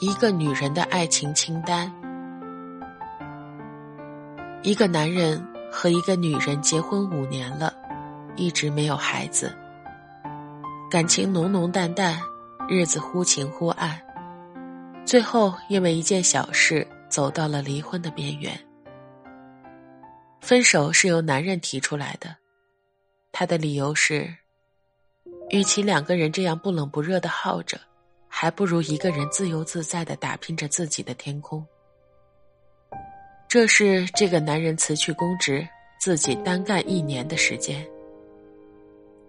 一个女人的爱情清单。一个男人和一个女人结婚五年了，一直没有孩子，感情浓浓淡淡，日子忽晴忽暗，最后因为一件小事走到了离婚的边缘。分手是由男人提出来的，他的理由是，与其两个人这样不冷不热的耗着，还不如一个人自由自在的打拼着自己的天空。这是这个男人辞去公职，自己单干一年的时间。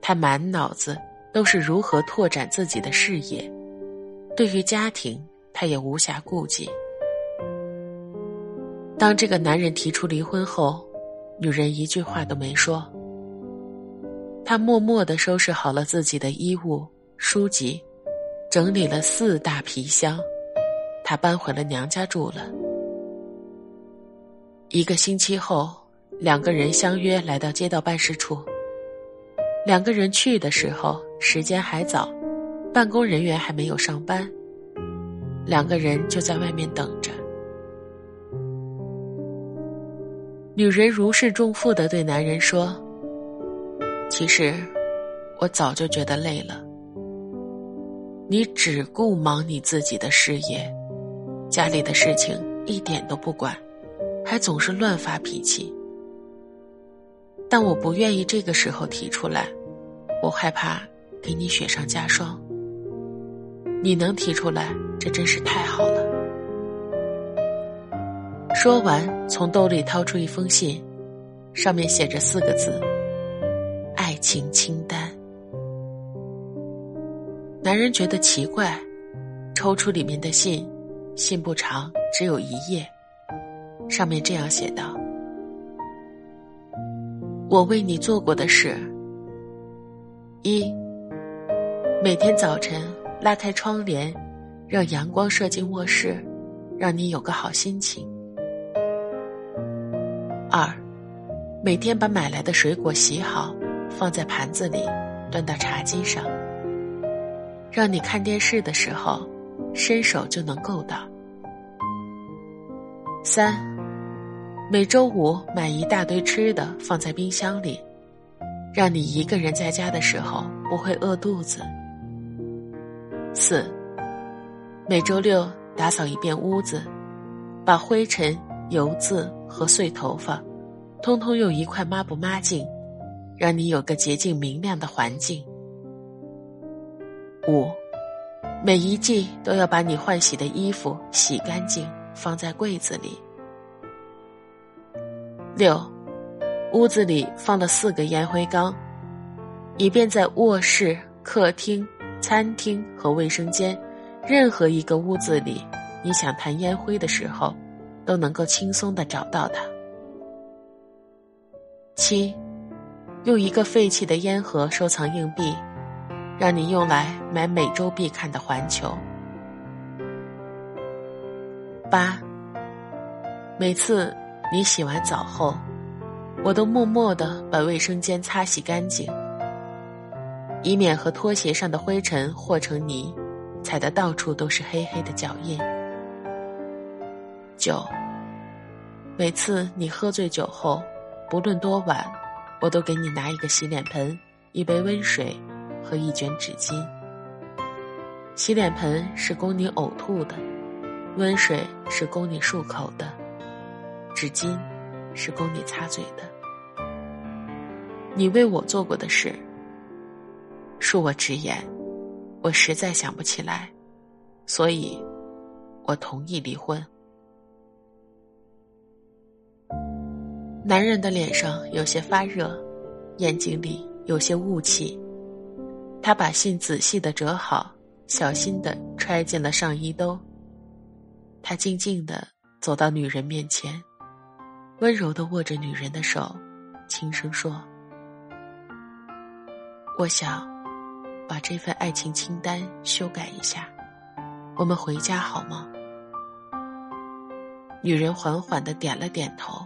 他满脑子都是如何拓展自己的事业，对于家庭，他也无暇顾及。当这个男人提出离婚后，女人一句话都没说。他默默的收拾好了自己的衣物、书籍，整理了四大皮箱，他搬回了娘家住了。一个星期后，两个人相约来到街道办事处。两个人去的时候，时间还早，办公人员还没有上班。两个人就在外面等着。女人如释重负的对男人说：“其实，我早就觉得累了。你只顾忙你自己的事业，家里的事情一点都不管。”还总是乱发脾气，但我不愿意这个时候提出来，我害怕给你雪上加霜。你能提出来，这真是太好了。说完，从兜里掏出一封信，上面写着四个字：“爱情清单。”男人觉得奇怪，抽出里面的信，信不长，只有一页。上面这样写道：“我为你做过的事，一，每天早晨拉开窗帘，让阳光射进卧室，让你有个好心情；二，每天把买来的水果洗好，放在盘子里，端到茶几上，让你看电视的时候，伸手就能够到；三。”每周五买一大堆吃的放在冰箱里，让你一个人在家的时候不会饿肚子。四，每周六打扫一遍屋子，把灰尘、油渍和碎头发，通通用一块抹布抹净，让你有个洁净明亮的环境。五，每一季都要把你换洗的衣服洗干净，放在柜子里。六，屋子里放了四个烟灰缸，以便在卧室、客厅、餐厅和卫生间任何一个屋子里，你想弹烟灰的时候，都能够轻松的找到它。七，用一个废弃的烟盒收藏硬币，让你用来买每周必看的《环球》。八，每次。你洗完澡后，我都默默的把卫生间擦洗干净，以免和拖鞋上的灰尘和成泥，踩得到处都是黑黑的脚印。九，每次你喝醉酒后，不论多晚，我都给你拿一个洗脸盆、一杯温水和一卷纸巾。洗脸盆是供你呕吐的，温水是供你漱口的。纸巾是供你擦嘴的。你为我做过的事，恕我直言，我实在想不起来，所以，我同意离婚。男人的脸上有些发热，眼睛里有些雾气。他把信仔细的折好，小心的揣进了上衣兜。他静静的走到女人面前。温柔的握着女人的手，轻声说：“我想把这份爱情清单修改一下，我们回家好吗？”女人缓缓的点了点头。